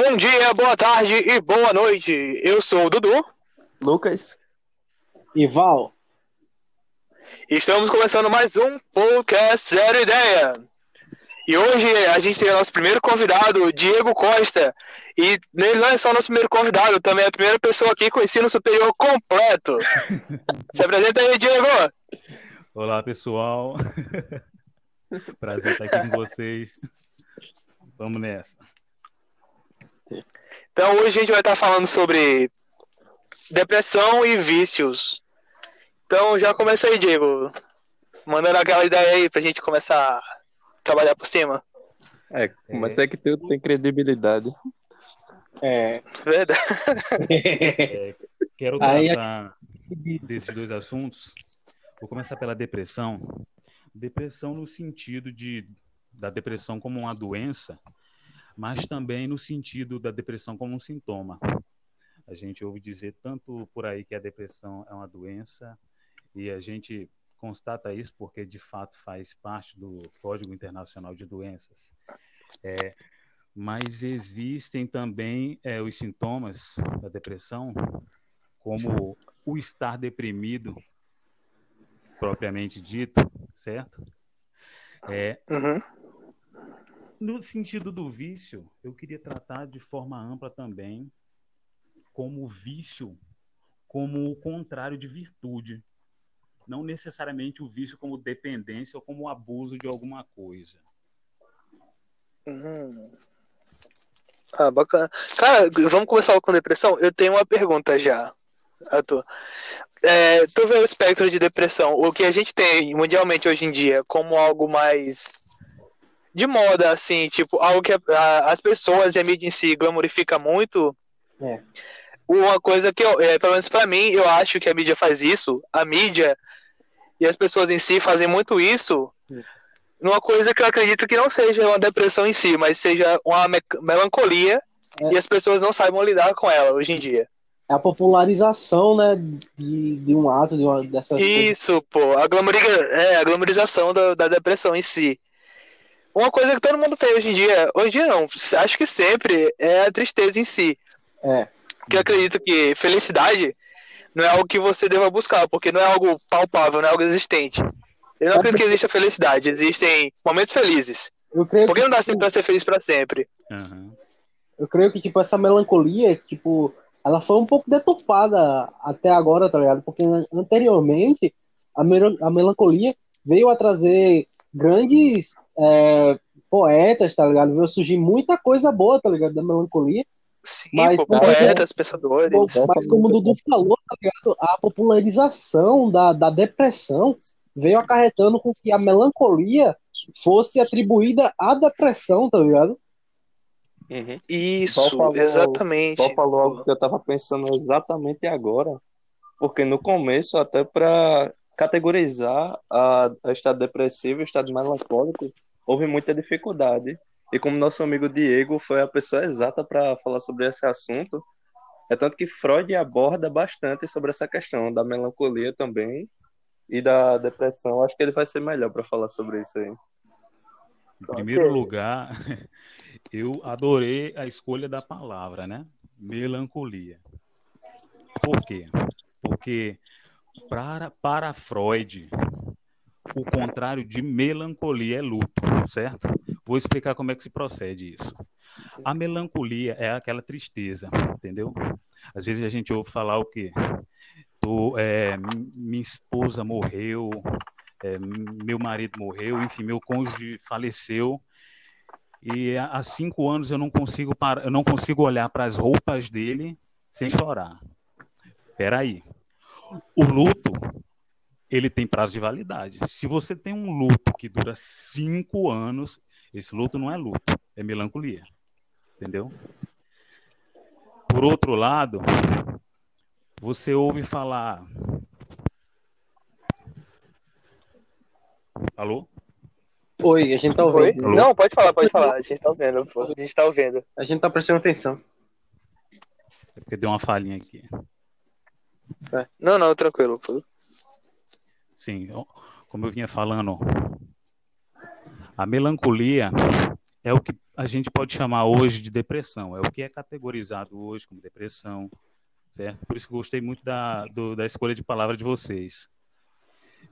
Bom dia, boa tarde e boa noite. Eu sou o Dudu. Lucas. E Val. Estamos começando mais um podcast Zero Ideia. E hoje a gente tem o nosso primeiro convidado, Diego Costa. E ele não é só o nosso primeiro convidado, também é a primeira pessoa aqui com ensino superior completo. Se apresenta aí, Diego. Olá, pessoal. Prazer estar aqui com vocês. Vamos nessa. Então hoje a gente vai estar falando sobre depressão e vícios. Então já começa aí, Diego. Mandando aquela ideia aí pra gente começar a trabalhar por cima. É, começa é que tudo tem credibilidade. É. Verdade. É, quero tratar desses dois assuntos. Vou começar pela depressão. Depressão no sentido de da depressão como uma doença, mas também no sentido da depressão como um sintoma. A gente ouve dizer tanto por aí que a depressão é uma doença e a gente constata isso porque de fato faz parte do Código Internacional de Doenças. É, mas existem também é, os sintomas da depressão, como o estar deprimido, propriamente dito, certo? É, uhum. No sentido do vício, eu queria tratar de forma ampla também como vício, como o contrário de virtude. Não necessariamente o vício como dependência ou como abuso de alguma coisa. Uhum. Ah, bacana. Cara, vamos começar com depressão? Eu tenho uma pergunta já. Arthur. É, tu vê o espectro de depressão, o que a gente tem mundialmente hoje em dia, como algo mais de moda, assim, tipo, algo que a, as pessoas e a mídia em si glamorifica muito. É. Uma coisa que, eu, é, pelo menos pra mim, eu acho que a mídia faz isso, a mídia e as pessoas em si fazem muito isso, é. numa coisa que eu acredito que não seja uma depressão em si, mas seja uma me melancolia é. e as pessoas não saibam lidar com ela hoje em dia. É a popularização, né, de, de um ato, de uma dessas Isso, coisas. pô, a, glamoriza, é, a glamorização da, da depressão em si. Uma coisa que todo mundo tem hoje em dia, hoje em dia não, acho que sempre, é a tristeza em si. É. Porque eu acredito que felicidade não é algo que você deva buscar, porque não é algo palpável, não é algo existente. Eu não é acredito que exista felicidade, existem momentos felizes. Eu creio porque que, não dá sempre pra ser feliz para sempre. Uhum. Eu creio que, tipo, essa melancolia, tipo, ela foi um pouco deturpada até agora, tá ligado? Porque anteriormente a, a melancolia veio a trazer grandes é, poetas, tá ligado? Veio surgir muita coisa boa, tá ligado? Da melancolia. Sim, mas, pô, poetas, pensadores. Mas como o Dudu falou, tá ligado? A popularização da, da depressão veio acarretando com que a melancolia fosse atribuída à depressão, tá ligado? Uhum. Isso, falou, exatamente. Só falou algo que eu tava pensando exatamente agora. Porque no começo, até para categorizar a, a, estado depressivo e estado melancólico, houve muita dificuldade. E como nosso amigo Diego foi a pessoa exata para falar sobre esse assunto, é tanto que Freud aborda bastante sobre essa questão da melancolia também e da depressão. Acho que ele vai ser melhor para falar sobre isso aí. Em primeiro lugar, eu adorei a escolha da palavra, né? Melancolia. Por quê? Porque para, para Freud, o contrário de melancolia é luto, certo? Vou explicar como é que se procede isso. A melancolia é aquela tristeza, entendeu? Às vezes a gente ouve falar o quê? Tô, é, minha esposa morreu, é, meu marido morreu, enfim, meu cônjuge faleceu e há cinco anos eu não consigo parar, eu não consigo olhar para as roupas dele sem chorar. Espera aí. O luto ele tem prazo de validade. Se você tem um luto que dura cinco anos, esse luto não é luto, é melancolia. Entendeu? Por outro lado, você ouve falar. Alô? Oi, a gente tá ouvindo. Não, pode falar, pode falar. A gente tá ouvindo, pô. A gente tá ouvindo. A gente tá prestando atenção. É porque deu uma falhinha aqui. Certo. Não, não, tranquilo. Sim, como eu vinha falando, a melancolia é o que a gente pode chamar hoje de depressão. É o que é categorizado hoje como depressão, certo? Por isso que eu gostei muito da, do, da escolha de palavra de vocês.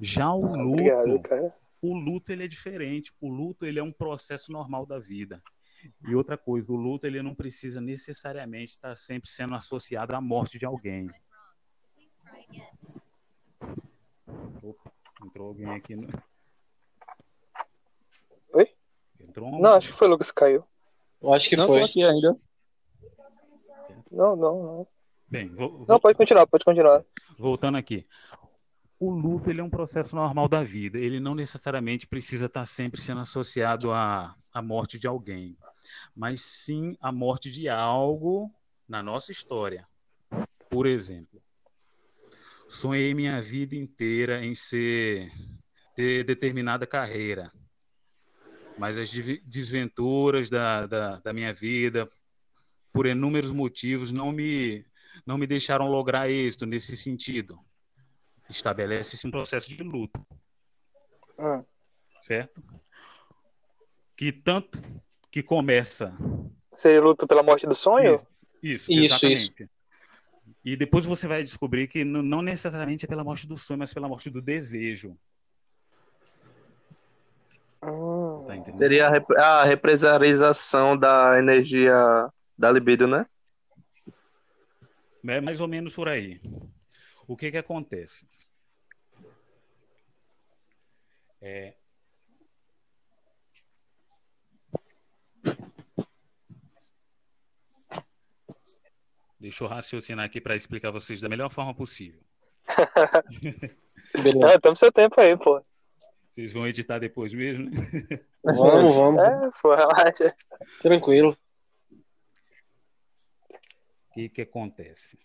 Já o luto, Obrigado, o luto ele é diferente. O luto ele é um processo normal da vida. E outra coisa, o luto ele não precisa necessariamente estar sempre sendo associado à morte de alguém. Opa, entrou alguém aqui. No... Oi? Entrou um... Não, acho que foi o Lucas que caiu. Eu acho que Não, foi. tô aqui ainda. Não, não, não. Bem, vou- Não, pode continuar, pode continuar. voltando aqui. O luto ele é um processo normal da vida. Ele não necessariamente precisa estar sempre sendo associado à, à morte de alguém, mas sim à morte de algo na nossa história. Por exemplo, sonhei minha vida inteira em ser ter determinada carreira, mas as desventuras da, da, da minha vida, por inúmeros motivos, não me não me deixaram lograr êxito nesse sentido. Estabelece-se um processo de luto, Hum. certo? Que tanto que começa Seria luto pela morte do sonho? isso, Isso, exatamente. E depois você vai descobrir que não necessariamente é pela morte do sonho, mas pela morte do desejo. Hum. Tá? Seria a, rep a represarização da energia da libido, né? É mais ou menos por aí. O que que acontece? É... Deixa eu raciocinar aqui para explicar vocês da melhor forma possível. Beleza. Tamo seu tempo aí, pô. Vocês vão editar depois mesmo? né? Vamos, vamos. É, pô, relaxa. Tranquilo. O que que acontece?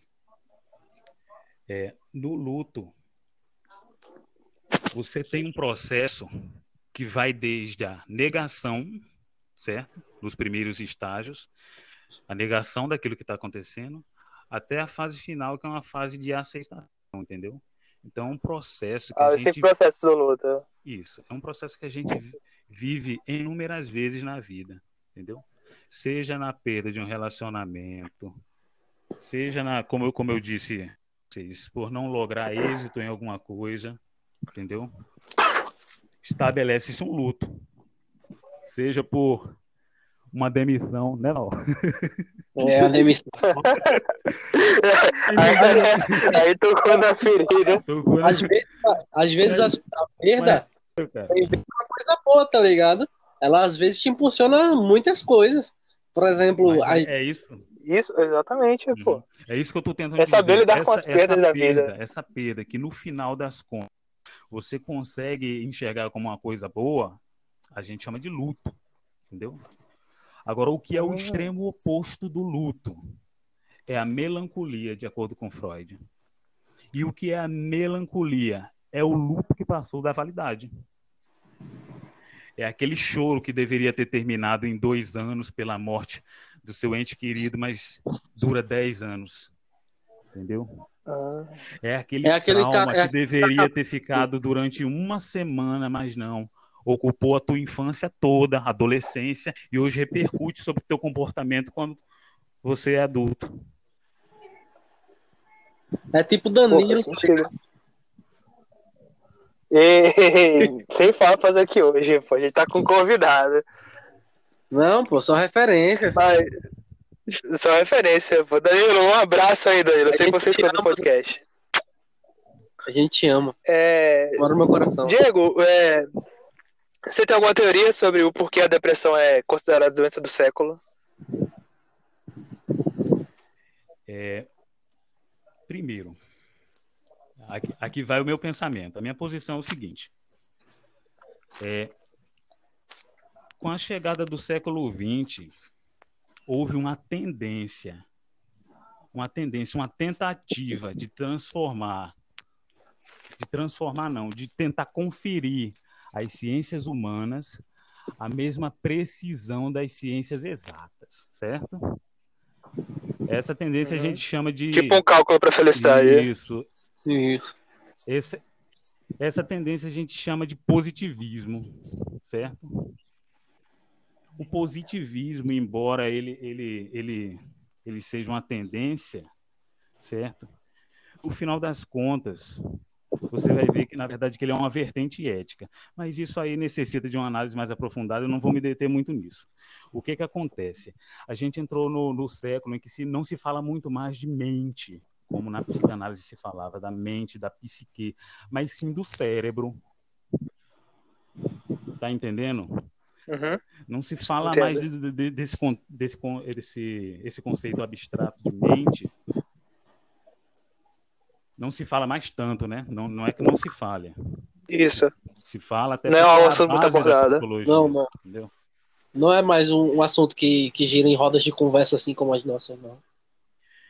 É, no luto, você tem um processo que vai desde a negação, certo? Nos primeiros estágios, a negação daquilo que está acontecendo, até a fase final, que é uma fase de aceitação, entendeu? Então, é um processo que Ah, a esse gente processo do luto. isso, é um processo que a gente vi- vive inúmeras vezes na vida, entendeu? Seja na perda de um relacionamento, seja na, como eu, como eu disse, por não lograr êxito em alguma coisa, entendeu? Estabelece-se um luto, seja por uma demissão, né, não? É a demissão. aí, aí tocou na ferida. Às vezes, às vezes as- a perda é uma coisa boa, tá ligado? Ela às vezes te impulsiona muitas coisas. Por exemplo, Mas a- é isso. Isso, exatamente, pô. É isso que eu tô tentando É saber dizer. lidar com as perdas da vida. perda, Essa perda que no final das contas você consegue enxergar como uma coisa boa, a gente chama de luto, entendeu? Agora, o que é o extremo oposto do luto? É a melancolia, de acordo com Freud. E o que é a melancolia? É o luto que passou da validade. É aquele choro que deveria ter terminado em dois anos pela morte do seu ente querido, mas dura dez anos. Entendeu? Ah, É aquele, É aquele trauma ca- é que deveria ter ficado durante uma semana, mas não. Ocupou a tua infância toda, adolescência, e hoje repercute sobre o teu comportamento quando você é adulto. é tipo pô, Danilo. faz sentido. E, sem falas aqui hoje, pô. A gente tá com convidado. Não, pô, só referências. Mas, só referência, pô. Danilo, um abraço aí, Danilo. Eu sei que você escuta o podcast. A gente ama. É, Bora no meu coração. Diego, é, você tem alguma teoria sobre o porquê a depressão é considerada doença do século? É, primeiro, aqui, aqui vai o meu pensamento. A minha posição é o seguinte: é, com a chegada do século XX, houve uma tendência, uma tendência, uma tentativa de transformar, de transformar não, de tentar conferir às ciências humanas a mesma precisão das ciências exatas, certo? Essa tendência a Uhum. gente chama de Tipo um cálculo pra felicidade. isso. Isso. Esse, essa tendência a gente chama de positivismo, certo? o positivismo, embora ele, ele, ele, ele seja uma tendência, certo? No final das contas, você vai ver que, na verdade, que ele é uma vertente ética. Mas isso aí necessita de uma análise mais aprofundada, eu não vou me deter muito nisso. O que, que acontece? A gente entrou no, no século em que se, não se fala muito mais de mente, como na psicanálise se falava, da mente, da psique, mas sim do cérebro. Tá entendendo? Uhum. Não se fala Entendo. mais de, de, de, desse, desse, desse, esse conceito abstrato de mente. Não se fala mais tanto, né? Não, não é que não se fale. Isso. Se fala até Não é um assunto muito abordado. Não, não. entendeu? Não é mais um, um assunto que, que gira em rodas de conversa assim como as nossas, não.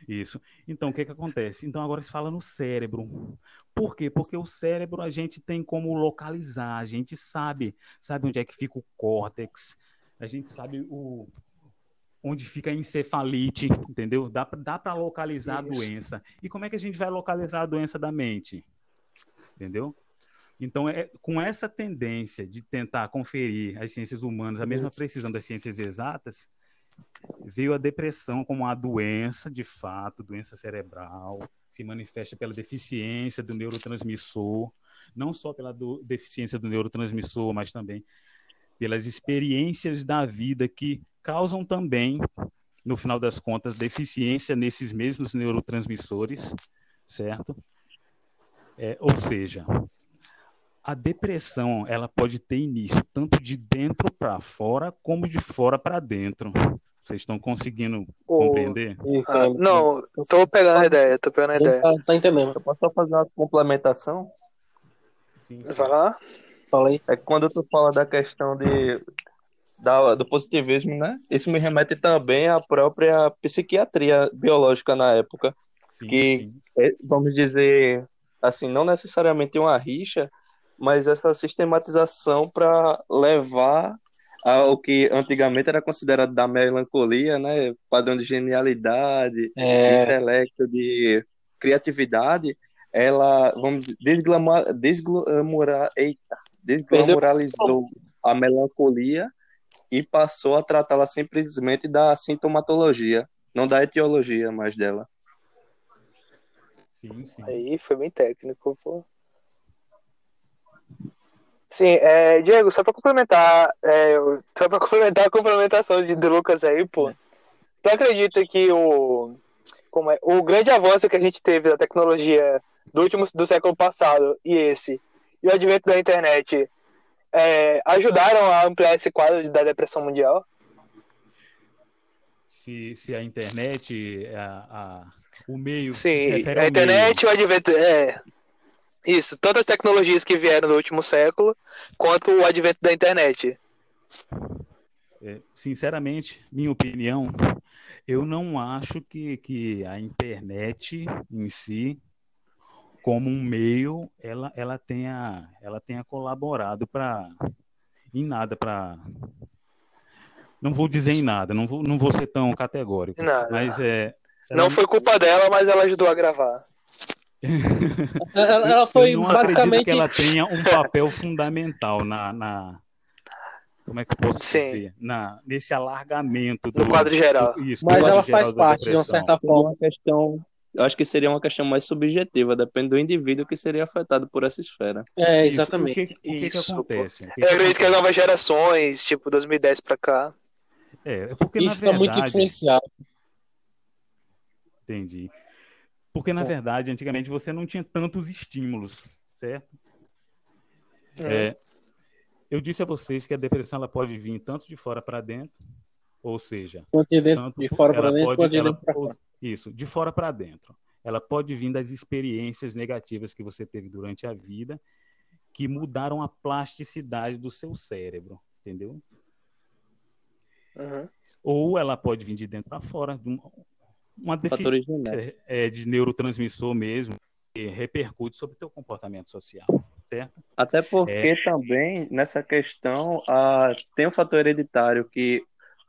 Isso. Então, o que que acontece? Então, agora se fala no cérebro. Por quê? Porque o cérebro a gente tem como localizar, a gente sabe, sabe onde é que fica o córtex, a gente sabe o onde fica a encefalite, entendeu? Dá, dá para localizar a Isso. doença. E como é que a gente vai localizar a doença da mente? Entendeu? Então, é, com essa tendência de tentar conferir as ciências humanas a mesma precisão das ciências exatas, veio a depressão como uma doença, de fato, doença cerebral, se manifesta pela deficiência do neurotransmissor, não só pela do- deficiência do neurotransmissor, mas também pelas experiências da vida que causam também, no final das contas, deficiência nesses mesmos neurotransmissores, certo? É, ou seja, a depressão ela pode ter início tanto de dentro para fora como de fora para dentro. Vocês estão conseguindo O- compreender? Ah, não, tô pegando a ideia, tô pegando a ideia. Tá, tá entendendo. Eu posso só fazer uma complementação? Sim. Vai lá? Fala aí. É que quando tu fala da questão de, da, do positivismo, né? Isso me remete também à própria psiquiatria biológica na época. Sim, que- sim. É, vamos dizer, assim, não necessariamente uma rixa, mas essa sistematização para levar ao que antigamente era considerado da melancolia, né? Padrão de genialidade, de É, intelecto, de criatividade, ela, vamos dizer, desglamourar, desglamorar, eita, desglamoralizou a melancolia e passou a tratá-la simplesmente da sintomatologia, não da etiologia mais dela. Sim, sim. Aí foi bem técnico, pô. Sim, é, Diego, só pra complementar, é, só pra complementar a complementação de, de Lucas aí, pô. Tu acredita que o, como é, o grande avanço que a gente teve da tecnologia do último do século passado e esse, e o advento da internet, é, ajudaram a ampliar esse quadro da depressão mundial? Se, se a internet, a, a- o meio. Sim, refere a internet e o advento. É. Isso, tanto as tecnologias que vieram no último século, quanto o advento da internet. meio. É, sinceramente, minha opinião, eu não acho que, que a internet em si, como um meio, ela, ela, tenha, ela tenha colaborado para em nada para. Não vou dizer em nada, não vou, não vou ser tão categórico. Nada. Mas é. Não foi culpa dela, mas ela ajudou a gravar. ela, ela foi eu não acredito basicamente. que ela tenha um papel fundamental na, na- como é que eu posso Sim. dizer? Na, nesse alargamento do No quadro geral. do- isso, Mas ela geral faz parte de uma certa forma. uma questão, eu acho que seria uma questão mais subjetiva, depende do indivíduo que seria afetado por essa esfera. É, Isso, exatamente. O que, o que, Isso, acontece? Que que Eu acredito que as acontece? novas gerações, tipo 2010 pra cá. É, é porque Isso está muito verdade, influenciado. entendi. Porque na É. verdade, antigamente você não tinha tantos estímulos, certo? Hum. É, eu disse a vocês que a depressão ela pode vir tanto de fora para dentro, ou seja, Tanto de dentro, tanto de fora para dentro, pode- de ela- dentro para fora. Isso, de fora para dentro. Ela pode vir das experiências negativas que você teve durante a vida, que mudaram a plasticidade do seu cérebro, entendeu? Uhum. Ou ela pode vir de dentro para fora, de um- uma deficiência é, de neurotransmissor mesmo, que repercute sobre o teu comportamento social, certo? Até porque É. também nessa questão ah, tem um fator hereditário que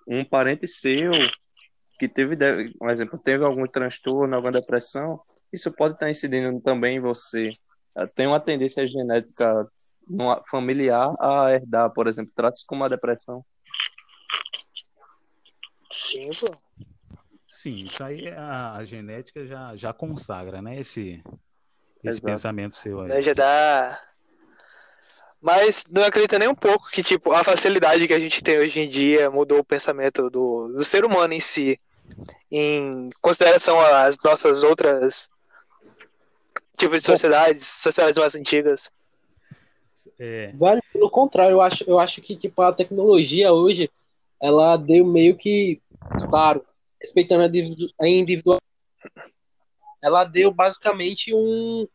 um parente seu que teve, por exemplo, teve algum transtorno, alguma depressão, isso pode estar incidindo também em você. Ah, Tem uma tendência genética familiar a herdar, por exemplo, traços como a depressão. Sim, pô. Sim, isso aí a, a genética já, já consagra, né? Esse, esse Exato. pensamento seu aí. Né, Já dá. Mas não acredita nem um pouco que, tipo, a facilidade que a gente tem hoje em dia mudou o pensamento do, do ser humano em si. Em consideração às nossas outras tipos de sociedades, sociedades mais antigas. É, Velho, pelo contrário, eu acho, eu acho que tipo, a tecnologia hoje, ela deu meio que, claro, respeitando a individualidade, ela deu basicamente um,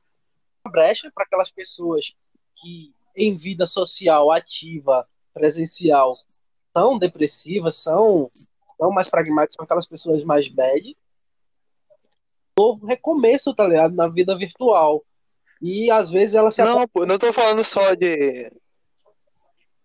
uma brecha para aquelas pessoas que em vida social, ativa, presencial, são depressivas, são, são mais pragmáticas, são aquelas pessoas mais bad. Novo recomeço, tá ligado? Na vida virtual. E às vezes ela se Não, pô, não tô falando só de.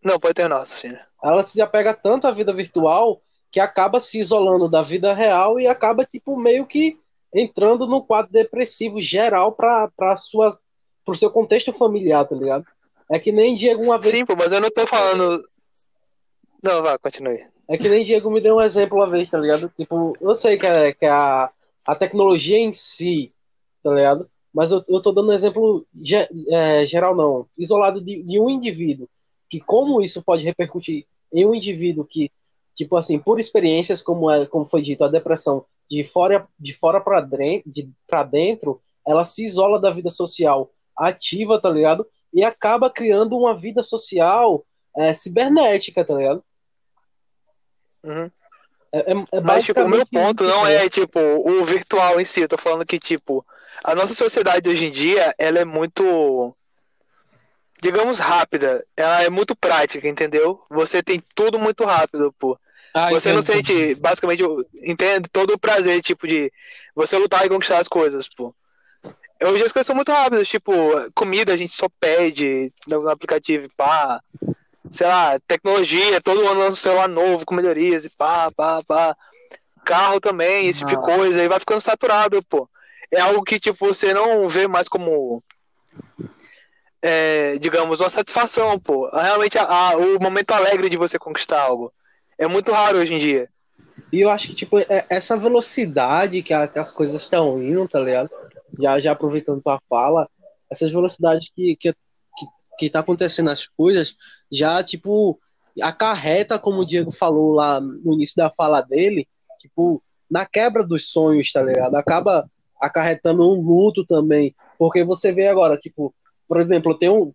Não, pode ter nossa, sim. ela se apega tanto à vida virtual que acaba se isolando da vida real e acaba tipo meio que entrando num quadro depressivo geral para para sua pro seu contexto familiar, tá ligado? É que nem Diego uma vez, Sim, pô, mas eu não tô falando. Não, vá, continue. É que nem Diego me deu um exemplo uma vez, tá ligado? Tipo, eu sei que é, que é a, a tecnologia em si, tá ligado? Mas eu, eu tô dando um exemplo ge- é, geral não, isolado de, de um indivíduo, que como isso pode repercutir em um indivíduo que, tipo assim, por experiências como é, como foi dito, a depressão de fora de fora dentro, de, pra dentro, ela se isola da vida social ativa, tá ligado? E acaba criando uma vida social é, cibernética, tá ligado? Uhum. É, é, é Mas, tipo, o meu ponto não é, tipo, o virtual em si. Eu tô falando que, tipo, a nossa sociedade hoje em dia, ela é muito, digamos, rápida. Ela é muito prática, entendeu? Você tem tudo muito rápido, pô. Ah, Você não entendo. sente, basicamente, entende todo o prazer, tipo, de você lutar e conquistar as coisas, pô. Hoje as coisas são muito rápidas, tipo, comida a gente só pede no no aplicativo, e pá. Sei lá, tecnologia, todo ano lança um celular novo com melhorias e pá, pá, pá. Carro também, esse tipo de Ah. coisa, e vai ficando saturado, pô. É algo que, tipo, você não vê mais como, é, digamos, uma satisfação, pô. Realmente, a- a- o momento alegre de você conquistar algo. É muito raro hoje em dia. E eu acho que, tipo, é- essa velocidade que, a- que as coisas estão indo, tá ligado? Já, já aproveitando tua fala, essas velocidades que, que, que, tá acontecendo as coisas, já, tipo, acarreta, como o Diego falou lá no início da fala dele, tipo, na quebra dos sonhos, tá ligado? Acaba acarretando um luto também. Porque você vê agora, tipo, por exemplo, eu tenho,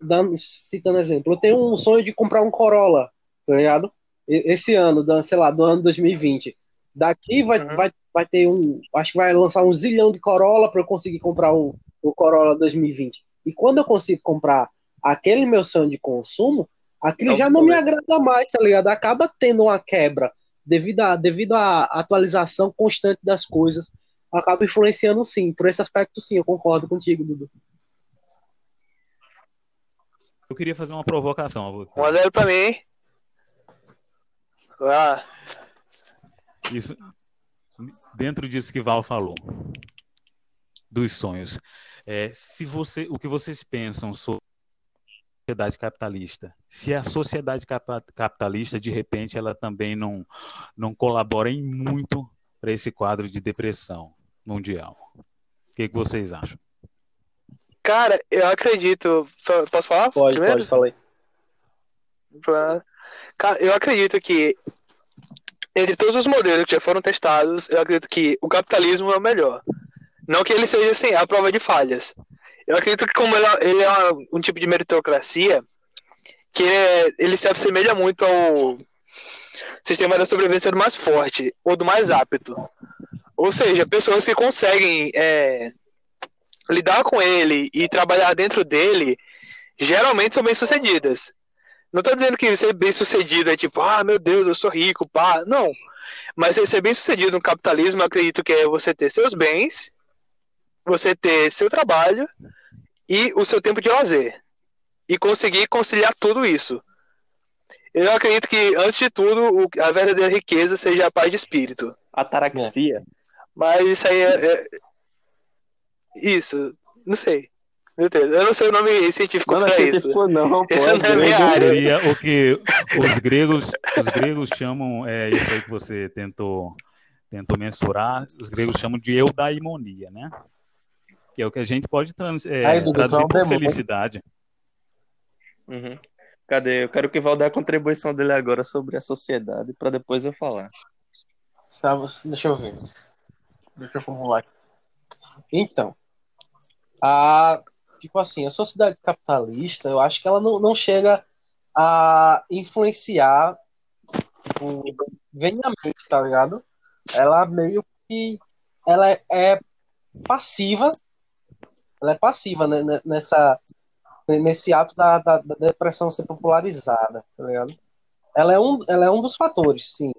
dando, citando exemplo, eu tenho um sonho de comprar um Corolla, tá ligado? Esse ano, sei lá, do ano 2020. Daqui vai, Uhum. vai, vai ter um. Acho que vai lançar um zilhão de Corolla para eu conseguir comprar o, o Corolla 2020. E quando eu consigo comprar aquele meu sonho de consumo, aquilo Não já não me agrada mais, tá ligado? Acaba tendo uma quebra devido, a, devido à atualização constante das coisas. Acaba influenciando sim. Por esse aspecto, sim, eu concordo contigo, Dudu. eu queria fazer uma provocação a você. 1x0 pra mim, hein? Vai lá. Isso, dentro disso que Val falou, dos sonhos. É, se você, o que vocês pensam sobre a sociedade capitalista? Se a sociedade capitalista, de repente, ela também não, não colabora em muito para esse quadro de depressão mundial. O que, que vocês acham? Cara, eu acredito. Posso falar? Pode, primeiro? pode, falei. Cara, eu acredito que entre todos os modelos que já foram testados, eu acredito que o capitalismo é o melhor. Não que ele seja assim, a prova de falhas. Eu acredito que como ele é, ele é um tipo de meritocracia, que ele se assemelha muito ao sistema da sobrevivência do mais forte, ou do mais apto. Ou seja, pessoas que conseguem é, lidar com ele e trabalhar dentro dele, geralmente são bem-sucedidas. Não tô dizendo que ser bem-sucedido é tipo, ah, meu Deus, eu sou rico, pá. Não. Mas ser bem-sucedido no capitalismo, eu acredito que é você ter seus bens, você ter seu trabalho e o seu tempo de lazer. E conseguir conciliar tudo isso. Eu acredito que, antes de tudo, a verdadeira riqueza seja a paz de espírito. Ataraxia. Mas isso aí é. é- Isso, não sei. Meu Deus, eu não sei o nome científico Não, não é pra isso. científico, não, pô. Isso é não é minha área. O que os gregos, os gregos chamam, é isso aí que você tentou, tentou mensurar, os gregos chamam de eudaimonia, né? Que é o que a gente pode trans, é, Aí, é traduzir um por demônio. felicidade. Uhum. Cadê? Eu quero que o Val dê a contribuição dele agora sobre a sociedade, pra depois eu falar. Sabe, deixa eu ver. Deixa eu formular aqui. Então, a, tipo assim, a sociedade capitalista, eu acho que ela não, não chega a influenciar tipo, veniamente, tá ligado? Ela meio que ela é, é passiva, ela é passiva né, nessa nesse ato da, da, da depressão ser popularizada, tá ligado? Ela é um, ela é um dos fatores, sim,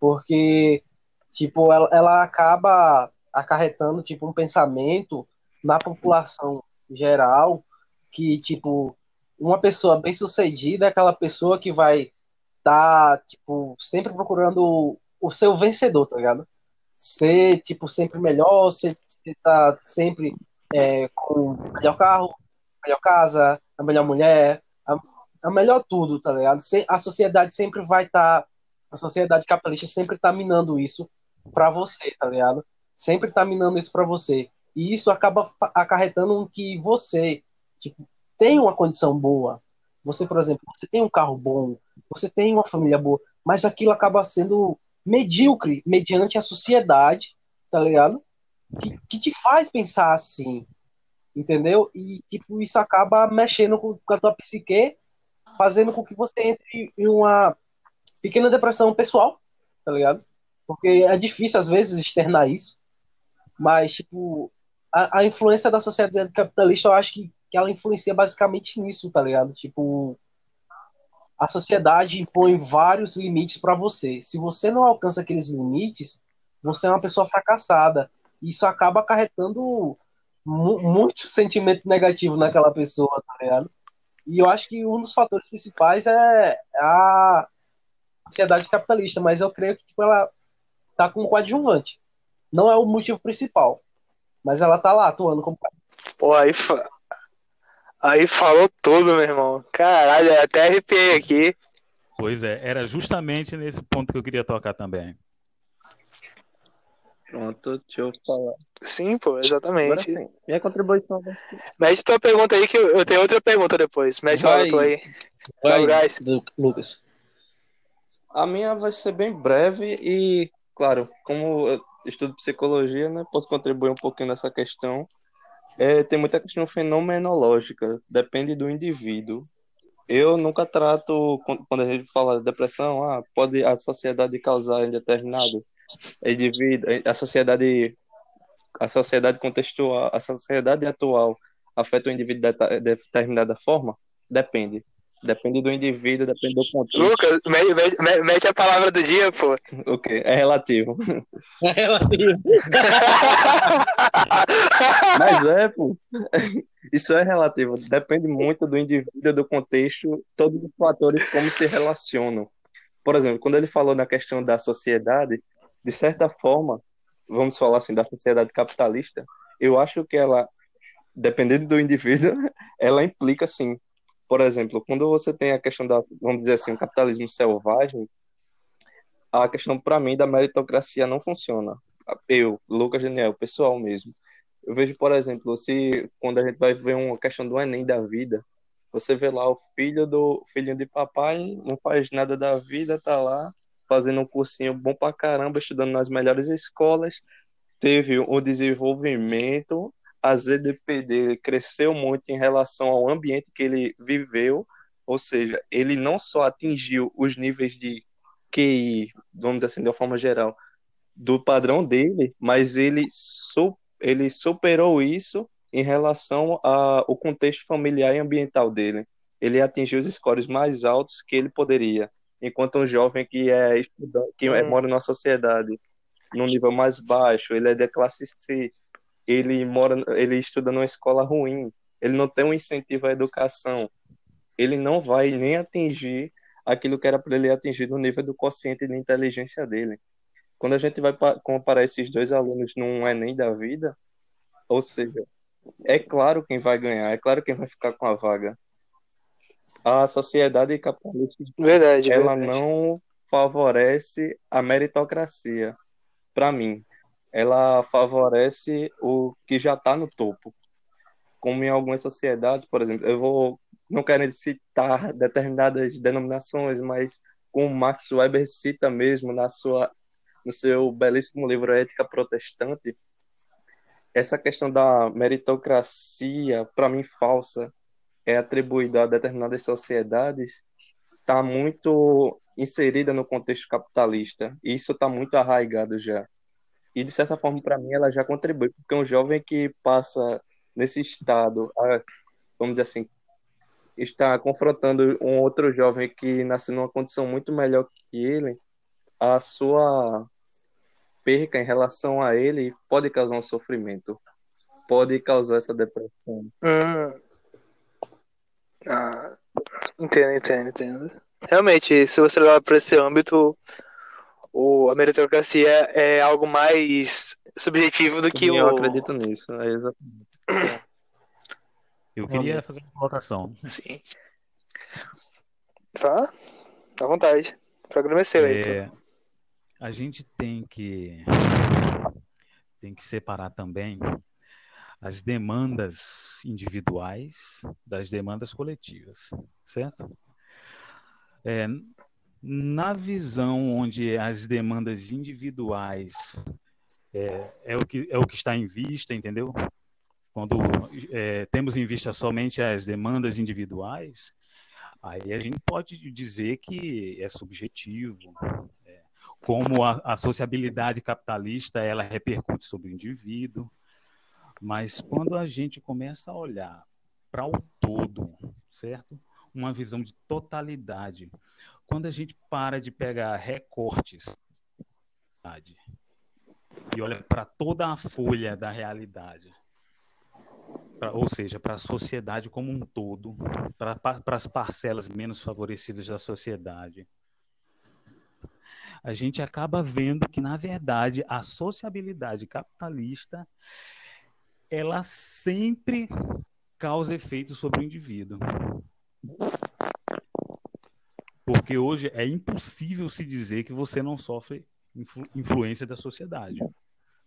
porque tipo ela, ela acaba acarretando tipo um pensamento na população geral que tipo uma pessoa bem sucedida é aquela pessoa que vai estar tipo sempre procurando o, o seu vencedor, tá ligado? Ser tipo sempre melhor, ser, ser tá sempre é, com o melhor carro, a melhor casa, a melhor mulher, a, a melhor tudo, tá ligado? A sociedade sempre vai estar, a sociedade capitalista sempre tá minando isso pra você, tá ligado? Sempre tá minando isso pra você. E isso acaba acarretando que você, tipo, tem uma condição boa. Você, por exemplo, você tem um carro bom, você tem uma família boa, mas aquilo acaba sendo medíocre mediante a sociedade, tá ligado? Que, que te faz pensar assim, entendeu? E, tipo, isso acaba mexendo com, a tua psique, fazendo com que você entre em uma pequena depressão pessoal, tá ligado? Porque é difícil, às vezes, externar isso, mas, tipo, a, a influência da sociedade capitalista, eu acho que, que ela influencia basicamente nisso, tá ligado? Tipo, a sociedade impõe vários limites pra você. Se você não alcança aqueles limites, você é uma pessoa fracassada. Isso acaba acarretando mu muito sentimento negativo naquela pessoa, tá ligado? E eu acho que um dos fatores principais é a sociedade capitalista, mas eu creio que tipo, ela tá com um coadjuvante. Não é o motivo principal, mas ela tá lá atuando como Pô, aí, fa- aí falou tudo, meu irmão. Caralho, eu até arrepiei aqui. Pois é, era justamente nesse ponto que eu queria tocar também. Pronto, deixa eu falar. Sim, pô, Agora exatamente. sim. Minha contribuição Mete tua pergunta aí que eu, eu tenho outra pergunta depois. Mete Vai. aí. Vai, Vai, Lucas. A minha vai ser bem breve e, claro, como eu estudo psicologia, né, posso contribuir um pouquinho nessa questão. É, tem muita questão fenomenológica, depende do indivíduo. Eu nunca trato, quan- quando a gente fala de depressão, ah, pode a sociedade causar em determinado indivíduo, a sociedade, a sociedade contextual, a sociedade atual afeta o indivíduo de determinada forma? Depende. Depende do indivíduo, depende do contexto. Lucas, me- me- me- mete a palavra do dia, pô. Ok, é relativo. É relativo. Mas é, pô. Isso é relativo. Depende muito do indivíduo, do contexto, todos os fatores como se relacionam. Por exemplo, quando ele falou na questão da sociedade, de certa forma, vamos falar assim, da sociedade capitalista, eu acho que ela, dependendo do indivíduo, ela implica sim. Por exemplo, quando você tem a questão da, vamos dizer assim, o capitalismo selvagem, a questão para mim da meritocracia não funciona. Eu, Lucas Daniel, pessoal mesmo. Eu vejo, por exemplo, se quando a gente vai ver uma questão do Enem da vida, você vê lá o filho do filhinho de papai, não faz nada da vida, tá lá fazendo um cursinho bom pra caramba, estudando nas melhores escolas, teve o desenvolvimento, a ZDPD cresceu muito em relação ao ambiente que ele viveu, ou seja, ele não só atingiu os níveis de QI, vamos dizer assim, de uma forma geral, do padrão dele, mas ele, su ele superou isso em relação ao contexto familiar e ambiental dele. Ele atingiu os scores mais altos que ele poderia, enquanto um jovem que é estudante, que Hum. mora numa sociedade num nível mais baixo, ele é de classe C, ele mora, ele estuda numa escola ruim, ele não tem um incentivo à educação, ele não vai nem atingir aquilo que era para ele atingir no nível do quociente de inteligência dele. Quando a gente vai pa- comparar esses dois alunos num Enem da vida, ou seja, é claro quem vai ganhar, é claro quem vai ficar com a vaga. A sociedade capitalista, Verdade, ela verdade. não favorece a meritocracia, para mim. Ela favorece o que já está no topo. Como em algumas sociedades, por exemplo, eu vou não quero citar determinadas denominações, mas como Max Weber cita mesmo na sua no seu belíssimo livro Ética Protestante, essa questão da meritocracia, para mim falsa, é atribuída a determinadas sociedades, está muito inserida no contexto capitalista. E isso está muito arraigado já. E, de certa forma, para mim, ela já contribui, porque um jovem que passa nesse estado, a, vamos dizer assim, está confrontando um outro jovem que nasce numa condição muito melhor que ele, a sua perca em relação a ele pode causar um sofrimento, pode causar essa depressão. Hum. Ah, entendo, entendo, entendo. Realmente, se você levar para esse âmbito, o, a meritocracia é algo mais subjetivo do que eu o. acredito nisso, é exatamente. Eu queria fazer uma colocação. Sim. Tá? À vontade. O programa é seu aí. É, a gente tem que tem que separar também as demandas individuais das demandas coletivas, certo? É, na visão onde as demandas individuais é, é, o que, é o que está em vista, entendeu? Quando é, temos em vista somente as demandas individuais, aí a gente pode dizer que é subjetivo, é, como a, a sociabilidade capitalista ela repercute sobre o indivíduo, mas quando a gente começa a olhar para o todo, certo? Uma visão de totalidade. Quando a gente para de pegar recortes e olha para toda a folha da realidade, pra, ou seja, para a sociedade como um todo, para as parcelas menos favorecidas da sociedade, a gente acaba vendo que, na verdade, a sociabilidade capitalista ela sempre causa efeito sobre o indivíduo. Porque hoje é impossível se dizer que você não sofre influ influência da sociedade.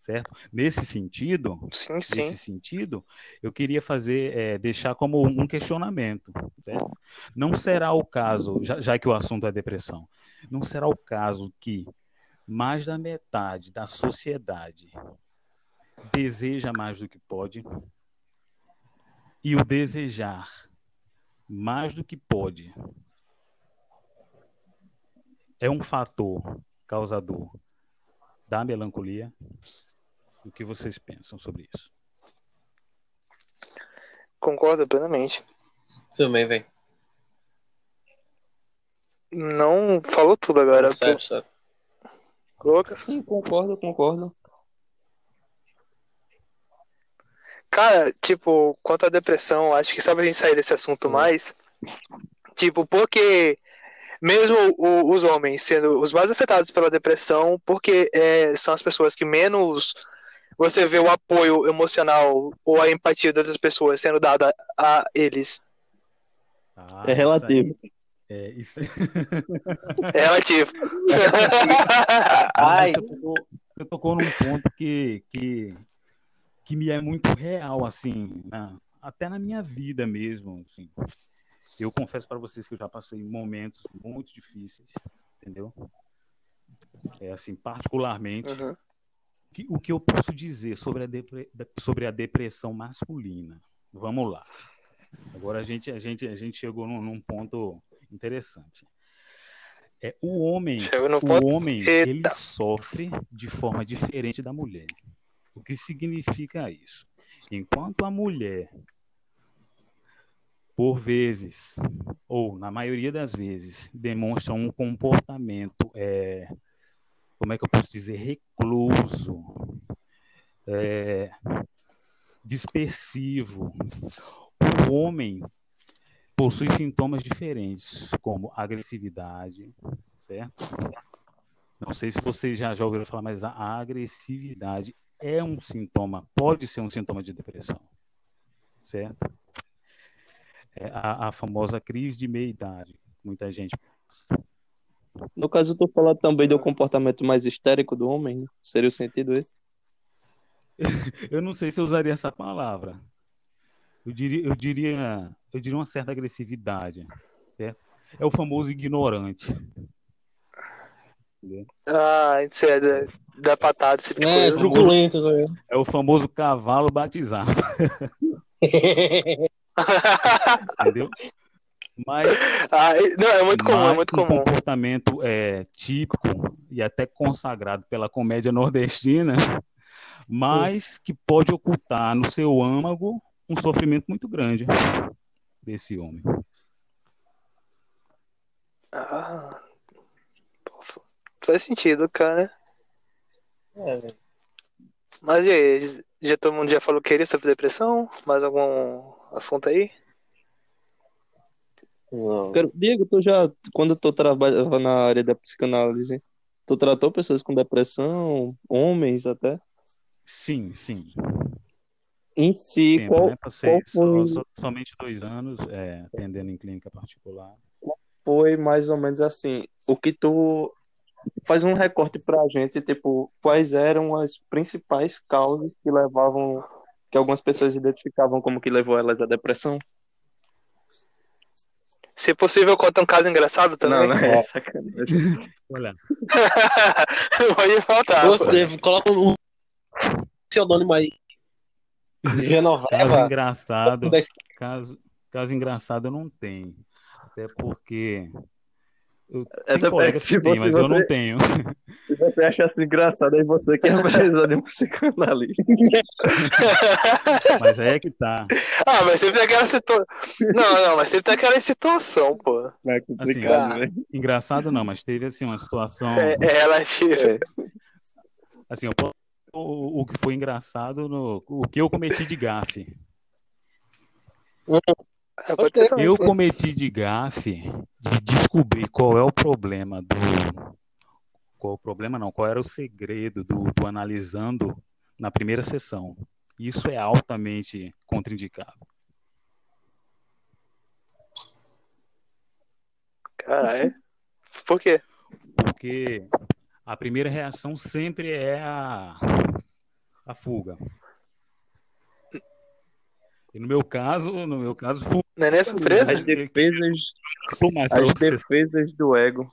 Certo? Nesse sentido, sim, sim. nesse sentido, eu queria fazer, é, deixar como um questionamento. Certo? Não será o caso, já, já que o assunto é depressão, não será o caso que mais da metade da sociedade deseja mais do que pode e o desejar mais do que pode é um fator causador da melancolia? O que vocês pensam sobre isso? Concordo plenamente. Também, velho. Não falou tudo agora. Certo, certo. Lucas? Sim, concordo, concordo. Cara, tipo, quanto à depressão, acho que só pra gente sair desse assunto mais, tipo, porque mesmo o- os homens sendo os mais afetados pela depressão, porque é, são as pessoas que menos você vê o apoio emocional ou a empatia das pessoas sendo dada a eles. Ah, É relativo. É, isso aí. É relativo. Ai. Você tocou, você tocou num ponto que, que, que me é muito real, assim, na- até na minha vida mesmo. Assim. Eu confesso para vocês que eu já passei momentos muito difíceis, entendeu? É assim, particularmente, Uhum. que- o que eu posso dizer sobre a, depre- sobre a depressão masculina? Vamos lá. Agora a gente, a gente, a gente chegou num, num ponto interessante. É, o homem, o ponto- homem Eita. ele sofre de forma diferente da mulher. O que significa isso? Enquanto a mulher, por vezes, ou na maioria das vezes, demonstra um comportamento, é, como é que eu posso dizer, recluso, é, dispersivo, o homem possui sintomas diferentes, como agressividade, certo? Não sei se vocês já, já ouviram falar, mas a agressividade é um sintoma, pode ser um sintoma de depressão. certo? É a, a famosa crise de meia-idade, muita gente. No caso, tu fala também do comportamento mais histérico do homem, né? seria o sentido esse? Eu não sei se eu usaria essa palavra. Eu diria, eu diria, eu diria uma certa agressividade. Certo? É o famoso ignorante. Ah, isso é da, da patada, esse tipo de É, coisa. truculento, tá ligado? É o famoso cavalo batizado. Entendeu? Mas Ah, não, é muito comum, é muito um comum. comportamento é, típico e até consagrado pela comédia nordestina, mas que pode ocultar no seu âmago um sofrimento muito grande desse homem. Ah, faz sentido, cara. É, velho. Mas e aí, já todo mundo já falou que queria sobre depressão? Mais algum assunto aí? Não. Diego, tu já, quando tu trabalhava na área da psicanálise, tu tratou pessoas com depressão, homens até? Sim, sim. Em si, Tempo, qual né? Passei qual foi- só- somente dois anos é, atendendo em clínica particular. foi mais ou menos assim, o que tu faz um recorte pra gente, tipo, quais eram as principais causas que levavam, que algumas pessoas identificavam como que levou elas à depressão? Se possível, conta um caso engraçado também. Não, não é sacanagem. Olha, Pode faltar. Coloca um pseudônimo aí. caso Genoveva. engraçado, da- caso, caso engraçado eu não tenho. Até porque Até colegas porque se você- mas eu você- não tenho. Se você acha assim engraçado, aí você que é precisar de um psicanalista. Mas é que tá. ah, mas sempre tem aquela situação. Não, não, mas sempre tem aquela situação, pô. É Assim, complicado, né? Engraçado não, mas teve assim uma situação. É, é relativo. Assim, eu posso- o, o que foi engraçado no o que eu cometi de gafe. É, também. Eu cometi de gafe de descobrir qual é o problema do. Qual o problema não, qual era o segredo do, do analisando na primeira sessão. Isso é altamente contraindicado. Caralho. Por quê? Porque a primeira reação sempre é a, a fuga. E no meu caso, no meu caso. Não é nem surpresa? As defesas, as defesas do ego.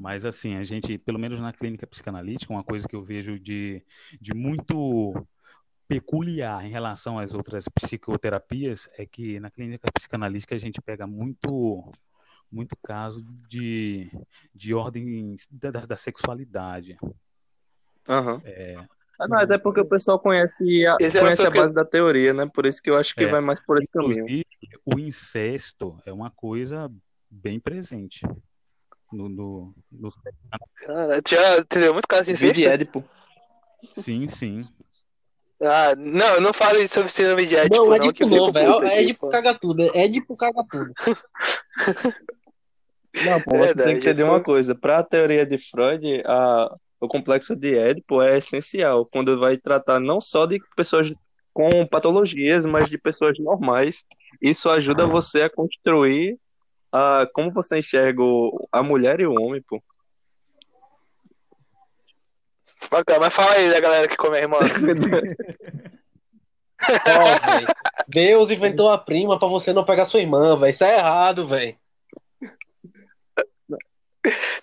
Mas assim, a gente, pelo menos na clínica psicanalítica, uma coisa que eu vejo de, de muito peculiar em relação às outras psicoterapias é que na clínica psicanalítica a gente pega muito muito caso de, de ordem da- da sexualidade. Aham. É, Ah, não, até porque o pessoal conhece a, era conhece a que- base da teoria, né? Por isso que eu acho que É. vai mais por esse caminho. O incesto é uma coisa bem presente no, no, no- Cara, já teve muito caso de incesto? Édipo. Sim, sim. Ah, não, não fale sobre síndrome de Édipo, Não, é não, que Édipo fico não, velho. É Édipo caga tudo. É Édipo caga tudo. Não, pô, você Verdade, tem que entender tô- uma coisa. Para a teoria de Freud, a, o complexo de Édipo é essencial quando vai tratar não só de pessoas com patologias, mas de pessoas normais. Isso ajuda você a construir a, como você enxerga a mulher e o homem, pô. Bacana, mas fala aí da galera que come a irmã. Ó, velho. Deus inventou a prima pra você não pegar sua irmã, velho. Isso é errado, velho.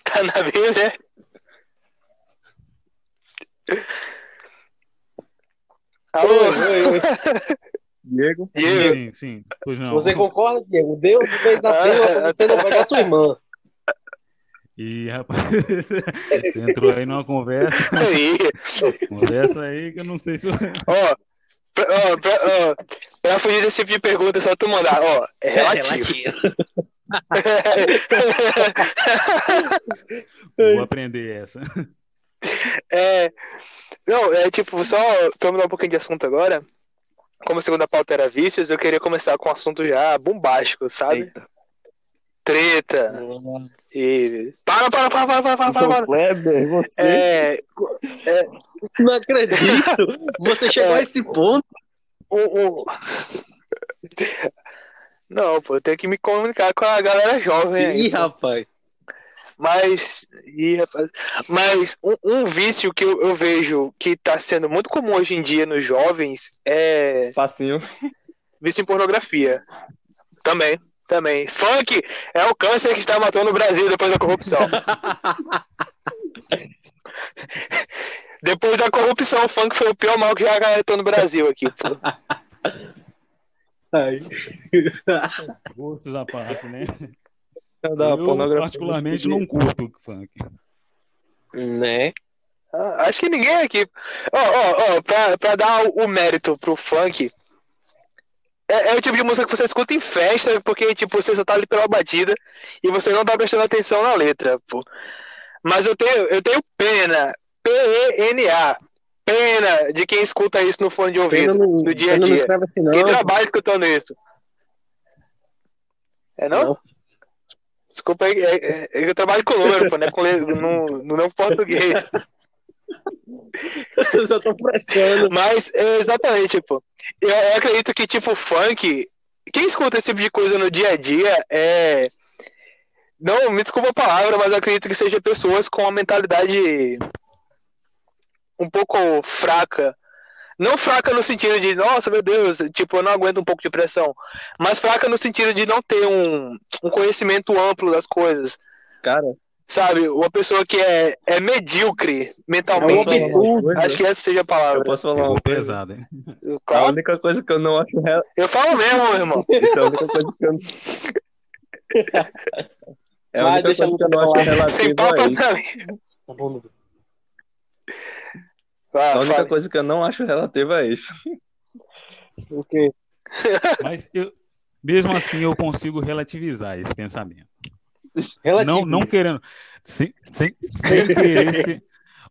Tá na Bíblia? Alô? Oi, oi, oi. Diego? Diego? Sim, sim. Pois não. Você concorda, Diego? Deus fez a prima pra você não pegar sua irmã. E, rapaz, você entrou aí numa conversa, Aí, conversa aí que eu não sei se ó, pra, ó, pra, ó, pra fugir desse tipo de pergunta, é só tu mandar, ó, é relativo. vou aprender essa. É, não, é tipo, só pra mudar um pouquinho de assunto agora, como a segunda pauta era vícios, eu queria começar com um assunto já bombástico, sabe? Eita. treta. E. Para, para, para, para, para, para, para. Então, Kleber, você. É. Não acredito! Você chegou É. a esse ponto. o- o- Não, pô, eu tenho que me comunicar com a galera jovem aí. Ih, pô. rapaz. Mas, ih, rapaz, mas um, um vício que eu, eu vejo que tá sendo muito comum hoje em dia nos jovens é Facinho. vício em pornografia. Também, também. Funk é o câncer que está matando o Brasil depois da corrupção. depois da corrupção, o funk foi o pior mal que já acarretou no Brasil aqui. pô. Ai. Gostos à parte, né? Da eu, pornografia. particularmente, não curto funk. né? Ah, Acho que ninguém aqui. Ó, ó, ó, pra, pra dar o, o mérito pro funk. É, é o tipo de música que você escuta em festa, porque, tipo, você só tá ali pela batida e você não tá prestando atenção na letra, pô. Mas eu tenho, eu tenho pena, P-E-N-A, pena de quem escuta isso no fone de ouvido, não, no dia a dia. assim, não. Quem trabalha escutando isso? É não? Não. Desculpa é, é- é que eu trabalho com número, pô, né? Com le- no, no não português. Eu só tô frescando. Mas, é, exatamente, pô. Eu, eu acredito que, tipo, funk, quem escuta esse tipo de coisa no dia a dia é. Não, me desculpa a palavra, mas acredito que seja pessoas com uma mentalidade um pouco fraca. Não fraca no sentido de, nossa, meu Deus, tipo, eu não aguento um pouco de pressão. Mas fraca no sentido de não ter um, um conhecimento amplo das coisas. Cara, Sabe? Uma pessoa que é, é medíocre É mentalmente. absurdo. Acho que essa seja a palavra. eu posso falar uma coisa? pesado, hein? A Claro, única coisa que eu não acho real. eu falo mesmo, meu irmão. Isso é a única coisa que eu não. É a única coisa que eu não acho Sem relativa a papas isso. pra mim. Tá bom, Vai, A única fala. coisa que eu não acho relativa a isso. O quê? Mas eu, mesmo assim eu consigo relativizar esse pensamento. Não, não querendo. Sem, sem, sem querer ser.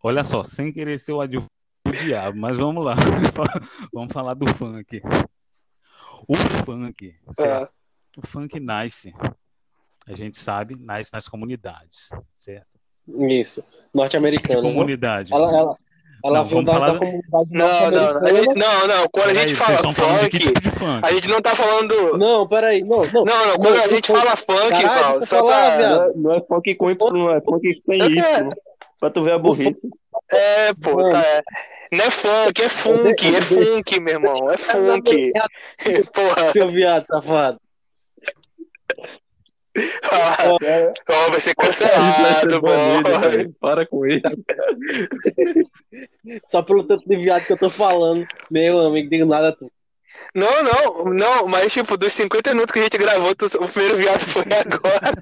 Olha só, sem querer ser o advogado do diabo, mas vamos lá. Vamos falar do funk. O funk, certo? Ah, O funk nasce, a gente sabe, nasce nas comunidades, certo? Isso. Que Norte-americana. né? comunidade. Ela, ela, ela Não, da, falar da da- comunidade não, não, não. Gente, não, não. Quando a gente fala funk, tipo de funk? a gente não tá falando. Não, peraí, não, não. Não, não. Quando Não, a gente fala funk, caralho, Paulo, só falar, pra. Não é, não é funk com Y, não é funk sem Y. quero. Pra tu ver a burrice. É, pô, tá. é. Não é funk, é funk, é funk, meu irmão. É funk. Porra, Seu viado safado. Ó, ó, vai ser Vai ser cancelado, pô. velho. Para com isso. Só pelo tanto de viado que eu tô falando. Meu amigo, digo nada tu. Não, não, não, mas tipo, dos 50 minutos que a gente gravou, tu- o primeiro viado foi agora.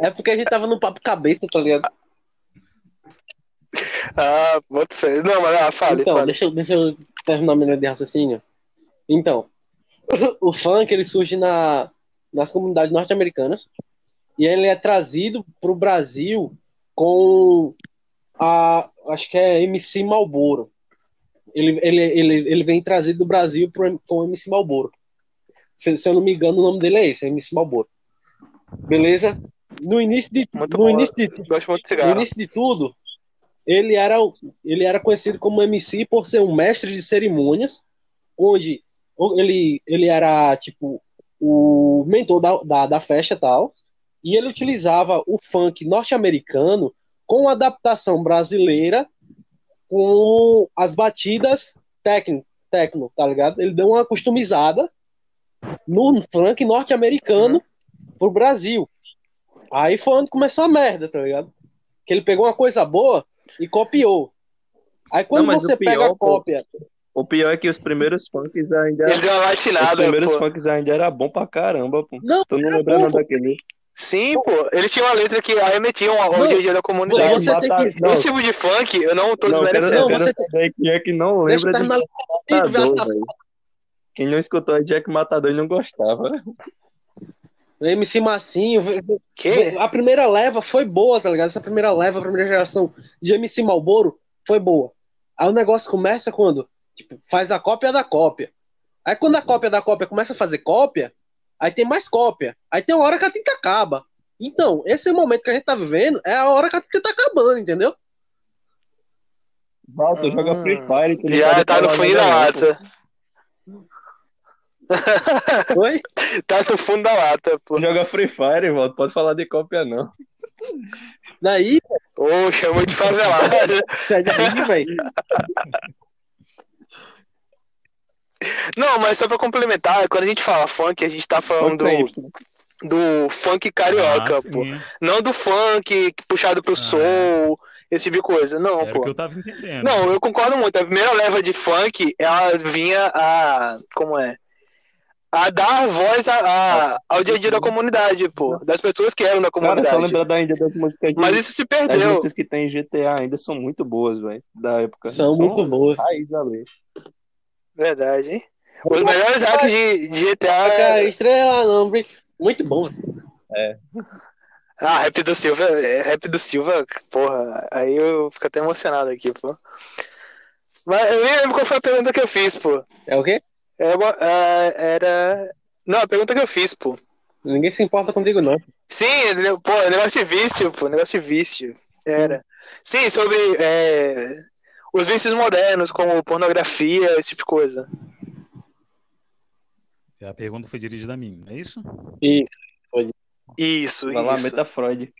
É porque a gente tava no papo cabeça, tá ligado? Ah, bota fé. Não, mas ah, fale, Então, fale. deixa, eu- deixa eu terminar linha de raciocínio. Então, o funk ele surge na, nas comunidades norte-americanas e ele é trazido para o Brasil com a acho que é MC Malboro. Ele, ele, ele, ele vem trazido do Brasil pro, com o MC Malboro. Se, se eu não me engano, o nome dele é esse, é MC Malboro. Beleza? No início de, Muito no bom. início de, de no início de tudo, ele era, ele era conhecido como MC por ser um mestre de cerimônias, onde ele, ele era, tipo, o mentor da, da, da festa e tal, e ele utilizava o funk norte-americano com adaptação brasileira, com as batidas techno, techno, tá ligado? Ele deu uma customizada no funk norte-americano pro Brasil. Aí foi onde começou a merda, tá ligado? Que ele pegou uma coisa boa e copiou. Aí quando Não, você o pior, pega a pô, cópia, O pior é que os primeiros funks ainda. Ele deu uma Os latinada, primeiros pô. funks ainda era bom pra caramba, pô. não, Tu não era lembra bom, não daquele? Sim, pô. Eles tinham uma letra que arremetiam ao dia a dia da comunidade. você tem que- Não, Esse tipo de funk, eu não tô desmerecendo. eu Não, você- quem é que não lembra de Matador, velho. Quem não escutou Jack Matador e não gostava. MC Massinho, Que? a primeira leva foi boa, tá ligado? Essa primeira leva, a primeira geração de MC Malboro foi boa. Aí o negócio começa quando? Tipo, faz a cópia da cópia. Aí quando a cópia da cópia começa a fazer cópia, aí tem mais cópia. Aí tem uma hora que a tinta acaba. Então, esse momento que a gente tá vivendo é a hora que tá acabando, entendeu? Walter, joga Hum. Free Fire. tu não Já tá no fundo da lata. Oi? Tá no fundo da lata, pô. Joga Free Fire, Walter. Pode falar de cópia, não. Daí, Ô, chamou de favelada. sai daí, velho. Não, mas só pra complementar, quando a gente fala funk, a gente tá falando do, do funk carioca, Ah, pô. Não do funk puxado pro Ah, soul, esse tipo de coisa. Não, Era pô. eu tava entendendo. Não, eu concordo muito. A primeira leva de funk, ela vinha a. Como é? A dar voz a, a- ao dia a dia da comunidade, pô. Das pessoas que eram da Cara, comunidade. só lembrar da Índia das músicas de... Mas isso se As perdeu. músicas que tem em GTA ainda são muito boas, velho. Da época. São muito boas. raiz. Verdade, hein? Os melhores hacks de, de GTA. A estrela, brin- Muito bom. Ah, rap do Silva, é, rap do Silva, porra, aí eu fico até emocionado aqui, pô. Mas eu nem lembro qual foi a pergunta que eu fiz, pô. É o quê? Era, ah, era... Não, a pergunta que eu fiz, pô. Ninguém se importa contigo, não. Sim, pô, negócio de vício, pô, negócio de vício. Era. Sim, sobre é, os vícios modernos, como pornografia, esse tipo de coisa. A pergunta foi dirigida a mim, é isso? Isso. Isso, Vai lá, isso. meta Freud.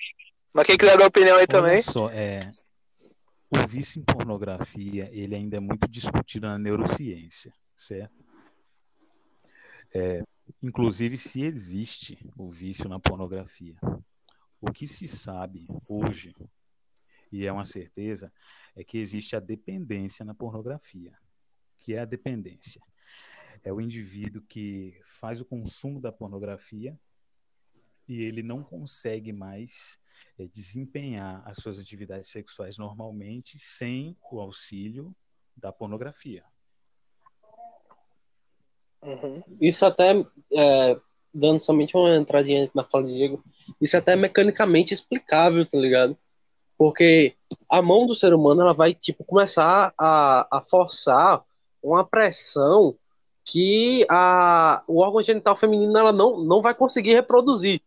Mas quem quiser dar opinião aí também. Olha só, é, o vício em pornografia, ele ainda é muito discutido na neurociência, certo? É, inclusive, se existe o vício na pornografia. O que se sabe hoje, e é uma certeza, é que existe a dependência na pornografia. Que é a dependência? É o indivíduo que faz o consumo da pornografia e ele não consegue mais é, desempenhar as suas atividades sexuais normalmente sem o auxílio da pornografia. Uhum. Isso até, é, dando somente uma entradinha na fala de Diego, isso até é mecanicamente explicável, tá ligado? Porque a mão do ser humano ela vai tipo começar a, a forçar uma pressão que a, o órgão genital feminino ela não, não vai conseguir reproduzir.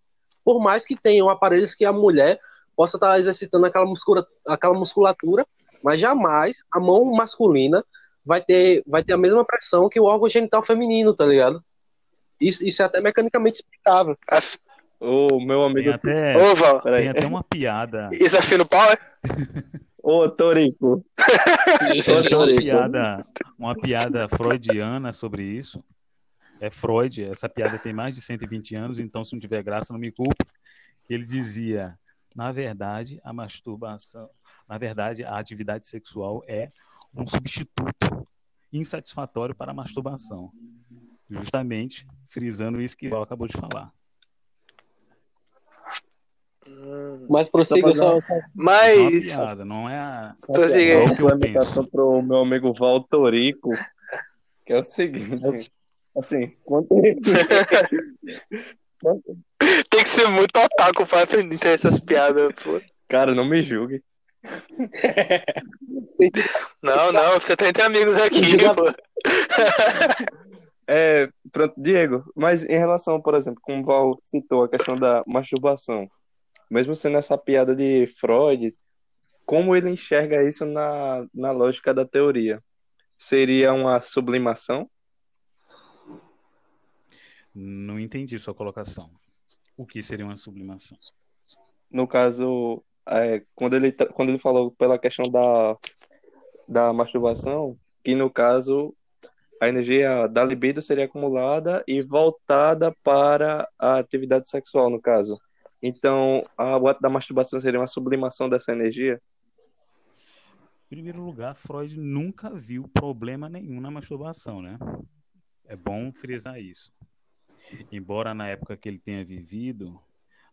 Por mais que tenham aparelhos que a mulher possa estar exercitando aquela, muscula, aquela musculatura, mas jamais a mão masculina vai ter, vai ter a mesma pressão que o órgão genital feminino, tá ligado? Isso, isso é até mecanicamente explicável. Ô, meu amigo. Tem até, Ô, Val, Peraí. tem até uma piada. isso afina o pau, é? Ô, Torico. Ô, Tem uma Torico. piada, uma piada freudiana sobre isso. É Freud, essa piada tem mais de 120 anos, então se não tiver graça, não me culpe. Ele dizia, na verdade, a masturbação, na verdade, a atividade sexual é um substituto insatisfatório para a masturbação. Justamente frisando isso que o Val acabou de falar. Mas prossiga, só, é uma Mas. piada, não é a... Prossiga É aí. penso. pro meu amigo Val Torico, que é o seguinte. Assim, quando... Tem que ser muito otaku pra entender essas piadas, pô. Cara, não me julgue. Não, não, você tá entre amigos aqui, pô. É, pronto, Diego, mas em relação, por exemplo, como o Val citou a questão da masturbação, mesmo sendo essa piada de Freud, como ele enxerga isso na, na lógica da teoria? Seria uma sublimação? Não entendi sua colocação. O que seria uma sublimação? No caso, é, quando ele, quando ele falou pela questão da, da masturbação, que no caso a energia da libido seria acumulada e voltada para a atividade sexual, no caso. Então, a, o ato da masturbação seria uma sublimação dessa energia? Em primeiro lugar, Freud nunca viu problema nenhum na masturbação, né? É bom frisar isso. Embora na época que ele tenha vivido,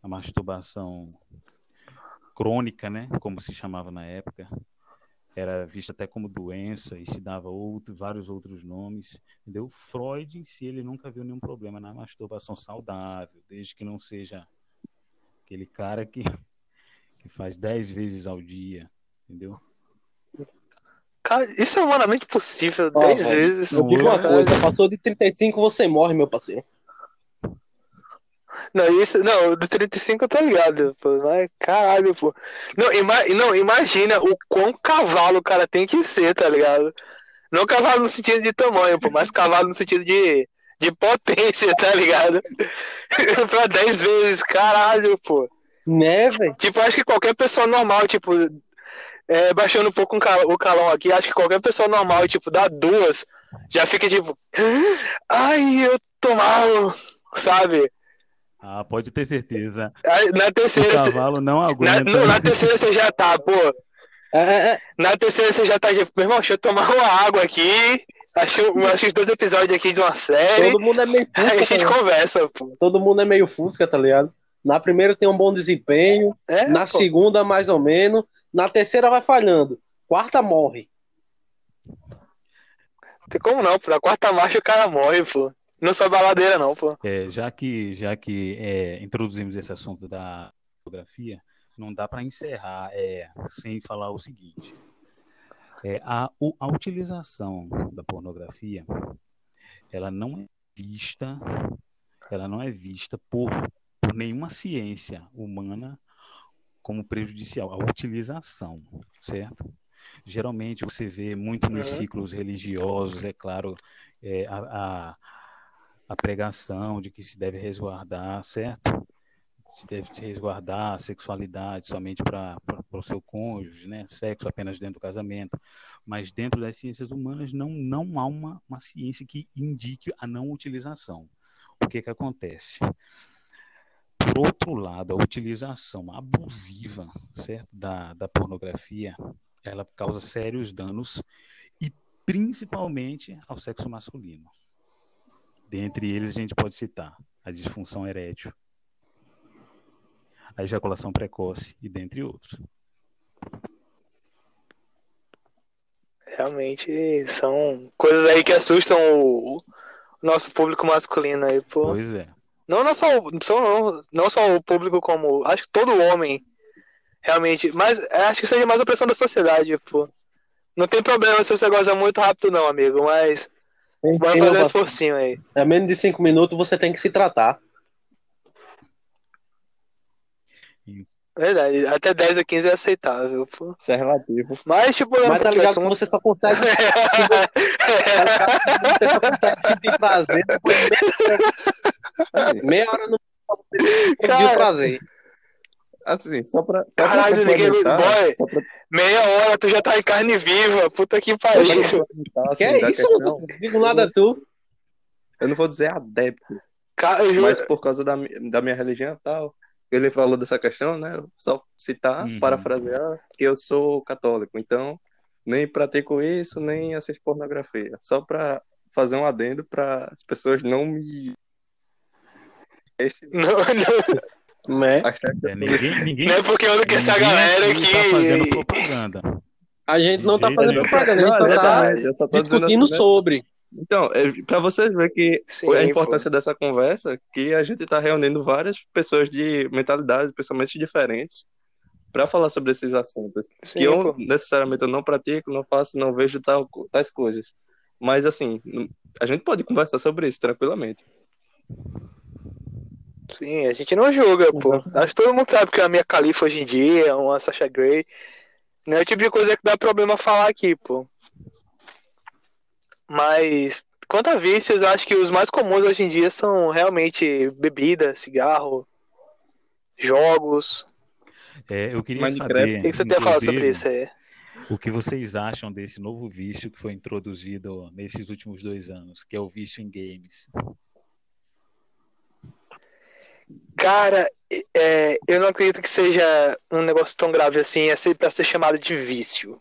a masturbação crônica, né, como se chamava na época, era vista até como doença e se dava outro, vários outros nomes, entendeu? Freud em si ele nunca viu nenhum problema na masturbação saudável, desde que não seja aquele cara que, que faz dez vezes ao dia, entendeu? Cara, isso é humanamente possível, Ó, 10 velho, vezes. eu digo uma coisa, passou de 35, você morre, meu parceiro. Não, isso, não, do 35 eu tô ligado, pô. Mas, caralho, pô. Não, ima, não, imagina o quão cavalo o cara tem que ser, tá ligado? Não cavalo no sentido de tamanho, pô, mas cavalo no sentido de, de potência, tá ligado? pra 10 vezes, caralho, pô. Né, velho? Tipo, acho que qualquer pessoa normal, tipo, é, baixando um pouco o calão aqui, acho que qualquer pessoa normal, tipo, dá duas, já fica tipo, ai, eu tô mal, sabe? Ah, pode ter certeza. Na terceira. O cavalo não aguenta. Na, não, na terceira você já tá, pô. É, é, é. Na terceira você já tá, tipo, meu irmão, deixa eu tomar uma água aqui. Acho, acho dois episódios aqui de uma série. Todo mundo é meio fusca. Aí a gente tá conversa, pô. Todo mundo é meio fusca, tá ligado? Na primeira tem um bom desempenho. É, na pô. segunda, mais ou menos. Na terceira vai falhando. Quarta morre. Tem como não, pô. Na quarta marcha o cara morre, pô. Não só baladeira, não, pô. É, já que, já que é, introduzimos esse assunto da fotografia, não dá para encerrar é, sem falar o seguinte. É, a, a utilização da pornografia, ela não é vista, ela não é vista por, por nenhuma ciência humana como prejudicial. A utilização, certo? Geralmente você vê muito nos Uhum. ciclos religiosos, é claro, é, a, a, a pregação de que se deve resguardar, certo? Se deve se resguardar a sexualidade somente para o seu cônjuge, né? Sexo apenas dentro do casamento. Mas dentro das ciências humanas não, não há uma, uma ciência que indique a não utilização. O que que acontece? Por outro lado, a utilização abusiva, certo, da, da pornografia, ela causa sérios danos e principalmente ao sexo masculino. Dentre eles a gente pode citar a disfunção erétil, a ejaculação precoce e dentre outros. Realmente são coisas aí que assustam o, o nosso público masculino aí, pô. Pois é. Não, não, só, não, não só o público, como. Acho que todo homem. Realmente. Mas acho que seja mais a pressão da sociedade, pô. Não tem problema se você goza muito rápido, não, amigo. Mas. Tem fazer um esforcinho aí. É menos de cinco minutos você tem que se tratar. Verdade. Até 10 a 15 é aceitável, pô. Isso é relativo. Mas, tipo, Mas tá ligado que assunto- você só consegue. Você só consegue sentir prazer depois de meia, hora no sentir o Cara. prazer. assim, só pra, só pra Caralho, ninguém- complementar, boy. só pra, Meia hora tu já tá em carne viva. Puta que pra pariu. assim, Que é isso, questão, mano? Digo nada tu. eu não vou dizer adepto, Cara, eu mas por causa da, da minha religião e tal, ele falou dessa questão, né? Só citar, Uhum. parafrasear, que eu sou católico, então nem pratico isso, nem assisto pornografia. Só pra fazer um adendo para as pessoas não me. Não, não, Né? É, ninguém, ninguém, não é porque eu não quero essa galera aqui tá fazendo propaganda. A gente não tá fazendo jeito propaganda, a gente tá discutindo assim, né? sobre. Então, é, para vocês verem que Sim, a pô. importância dessa conversa, que a gente está reunindo várias pessoas de mentalidades, pensamentos diferentes, para falar sobre esses assuntos. Sim, que eu pô. necessariamente eu não pratico, não faço, não vejo tal, tais coisas. Mas assim, a gente pode conversar sobre isso tranquilamente. Sim, a gente não julga, pô. Acho que todo mundo sabe que a minha califa hoje em dia é uma Sasha Grey. Não é o tipo de coisa que dá problema falar aqui, pô. Mas, quanto a vícios, eu acho que os mais comuns hoje em dia são realmente bebida, cigarro, jogos. É, eu queria Minecraft. saber, O que que você tem a falar sobre isso aí? o que vocês acham desse novo vício que foi introduzido nesses últimos dois anos, que é o vício em games. Cara, é, eu não acredito que seja um negócio tão grave assim, é ser, pra ser chamado de vício.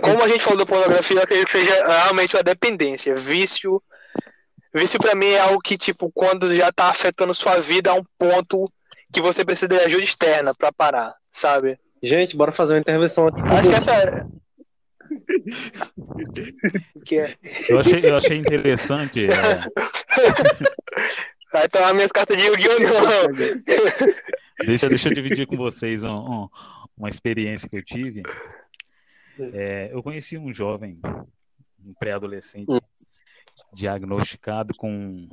Como a gente falou da pornografia, eu acredito que seja realmente uma dependência. Vício. Vício pra mim é algo que, tipo, quando já tá afetando sua vida a um ponto que você precisa de ajuda externa pra parar, sabe? Gente, bora fazer uma intervenção aqui. Acho que essa. é- que é. Eu achei, eu achei interessante. é, Vai tomar minhas cartas de Yu-Gi-Oh! não. deixa, deixa eu dividir com vocês um- um- uma experiência que eu tive. É, eu conheci um jovem, um pré-adolescente, diagnosticado com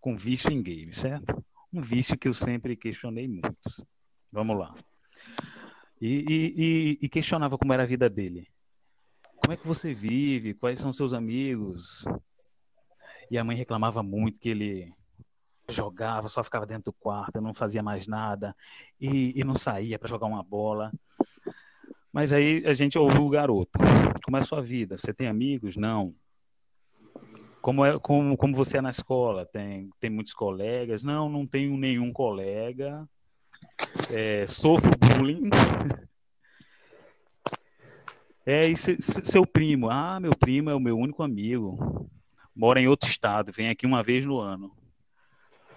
com vício em game, certo? Um vício que eu sempre questionei muito. Vamos lá. E, e, e, questionava como era a vida dele. Como é que você vive? Quais são seus amigos? E a mãe reclamava muito que ele jogava, só ficava dentro do quarto, não fazia mais nada e, e não saía para jogar uma bola. Mas aí a gente ouve o garoto. Como é a sua vida? Você tem amigos? Não. Como, é, como, como você é na escola? Tem, tem muitos colegas? Não, não tenho nenhum colega. É, sofro bullying. É, e se, se, seu primo? Ah, meu primo é o meu único amigo. Mora em outro estado, vem aqui uma vez no ano.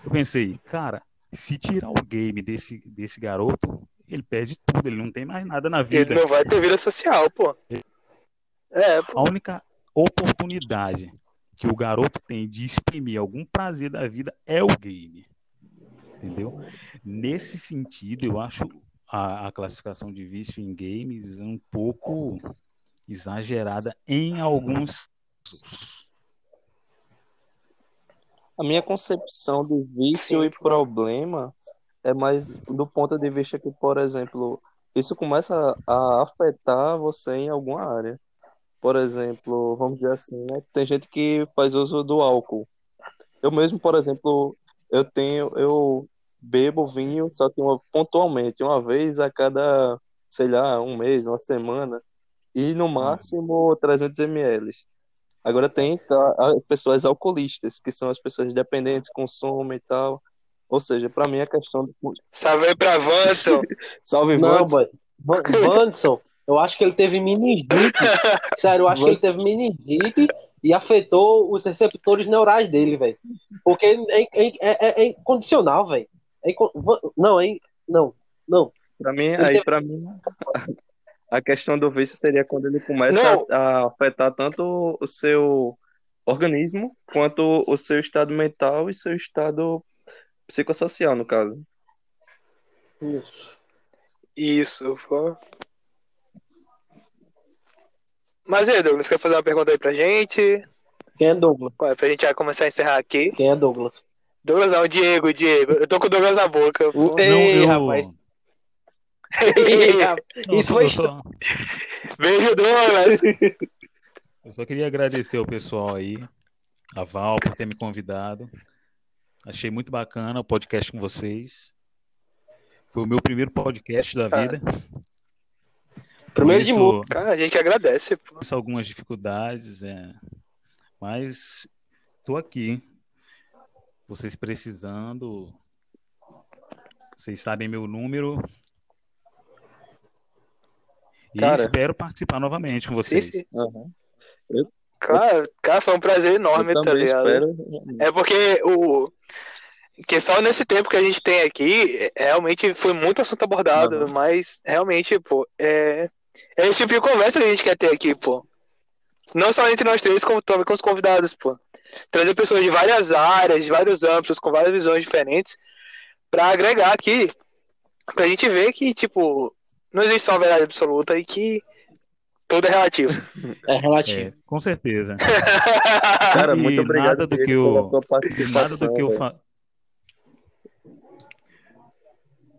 Eu pensei, cara, se tirar o game desse, desse garoto, ele perde tudo, ele não tem mais nada na vida. Ele não vai ter vida social, pô. É, pô. A única oportunidade que o garoto tem de exprimir algum prazer da vida é o game. Entendeu? Nesse sentido, eu acho a, a classificação de vício em games um pouco exagerada em alguns a minha concepção de vício e problema é mais do ponto de vista que, por exemplo, isso começa a afetar você em alguma área. Por exemplo, vamos dizer assim, né? Tem gente que faz uso do álcool. Eu mesmo, por exemplo, eu tenho, eu bebo vinho, só que uma, pontualmente, uma vez a cada, sei lá, um mês, uma semana, e no máximo 300 ml. Agora tem tá, as pessoas alcoolistas, que são as pessoas dependentes, consomem e tal. Ou seja, para mim a questão do... Salve aí pra Vanson! Salve, Não, Vanson, eu acho que ele teve meningite. Sério, eu acho que ele teve meningite e afetou os receptores neurais dele, velho. Porque é, é, é, é incondicional, velho. É Não, é. Não, não. Pra mim, aí, teve... pra mim, a questão do vício seria quando ele começa a, a, afetar tanto o seu organismo quanto o seu estado mental e seu estado psicossocial, no caso. Isso. Isso. Pô. Mas e aí, Douglas, quer fazer uma pergunta aí pra gente? Quem é Douglas? Ué, pra gente já começar a encerrar aqui. Quem é Douglas? Douglas não, Diego, Diego. Eu tô com o Douglas na boca. Ei, não, eu... rapaz. Isso foi. Beijo, Douglas. Eu só queria agradecer ao pessoal aí, a Val, por ter me convidado. Achei muito bacana o podcast com vocês. Foi o meu primeiro podcast da vida. Primeiro de mundo. Cara, a gente agradece. Pô. Algumas dificuldades, é... mas tô aqui. Vocês precisando, vocês sabem meu número, e cara, espero participar novamente com vocês. Sim. Uhum. Eu, cara, cara, foi um prazer enorme, tá ligado? Espero... É porque o. Que só nesse tempo que a gente tem aqui, realmente foi muito assunto abordado, uhum. mas realmente, pô, é, é esse tipo de conversa que a gente quer ter aqui, pô. Não só entre nós três, como também com os convidados, pô. Trazer pessoas de várias áreas, de vários âmbitos, com várias visões diferentes, para agregar aqui, pra gente ver que, tipo, não existe uma verdade absoluta e que tudo é relativo. É relativo. É, com certeza. Cara, muito obrigado nada do que eu, nada do que eu fa...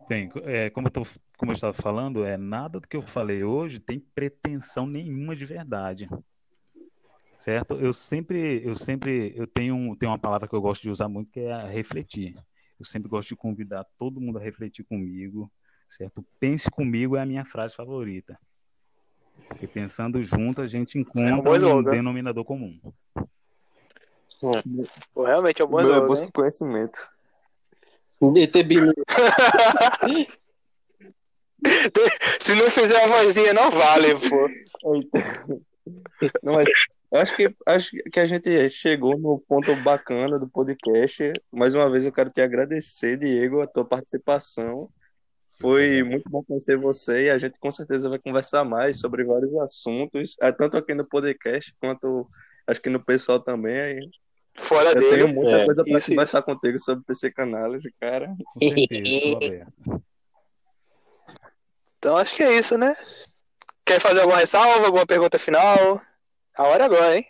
Tem, é, como, eu tô, como eu estava falando, é nada do que eu falei hoje tem pretensão nenhuma de verdade. Certo? Eu sempre, eu sempre, eu tenho, tenho uma palavra que eu gosto de usar muito que é refletir. Eu sempre gosto de convidar todo mundo a refletir comigo, certo? Pense comigo é a minha frase favorita. Porque pensando junto a gente encontra é um, um denominador comum. Pô, realmente é um bom slogan. É busca conhecimento. Se não fizer a vozinha, não vale, pô. Não, acho que, acho que a gente chegou no ponto bacana do podcast. Mais uma vez eu quero te agradecer, Diego, a tua participação. Foi muito bom conhecer você e a gente com certeza vai conversar mais sobre vários assuntos, é, tanto aqui no podcast quanto acho que no pessoal também. Fora Eu dele. tenho muita é, coisa para conversar isso. contigo sobre psicanálise, cara. Com certeza, então acho que é isso, né? Quer fazer alguma ressalva, alguma pergunta final? A hora é agora, hein?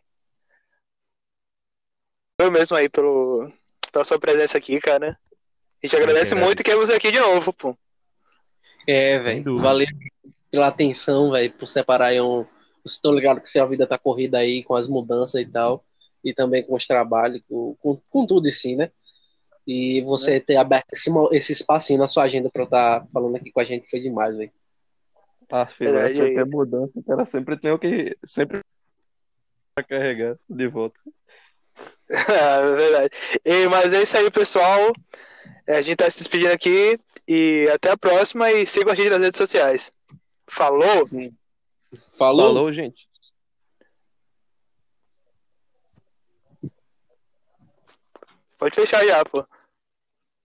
Eu mesmo aí pelo pela sua presença aqui, cara. A gente agradece muito e quer você aqui de novo, pô. É, velho. Valeu pela atenção, velho, por separar aí um. Vocês estão ligados que a vida tá corrida aí com as mudanças e tal. E também com os trabalhos, com, com, com tudo assim, né? E você é. ter aberto esse, esse espacinho na sua agenda pra estar tá falando aqui com a gente foi demais, velho. Ah, filho, é, essa é mudança, o cara sempre tem o que. Sempre pra carregar de volta. é verdade. E, mas é isso aí, pessoal. É, a gente tá se despedindo aqui e até a próxima e sigam a gente nas redes sociais. Falou! Falou, Falou gente. Pode fechar já, pô.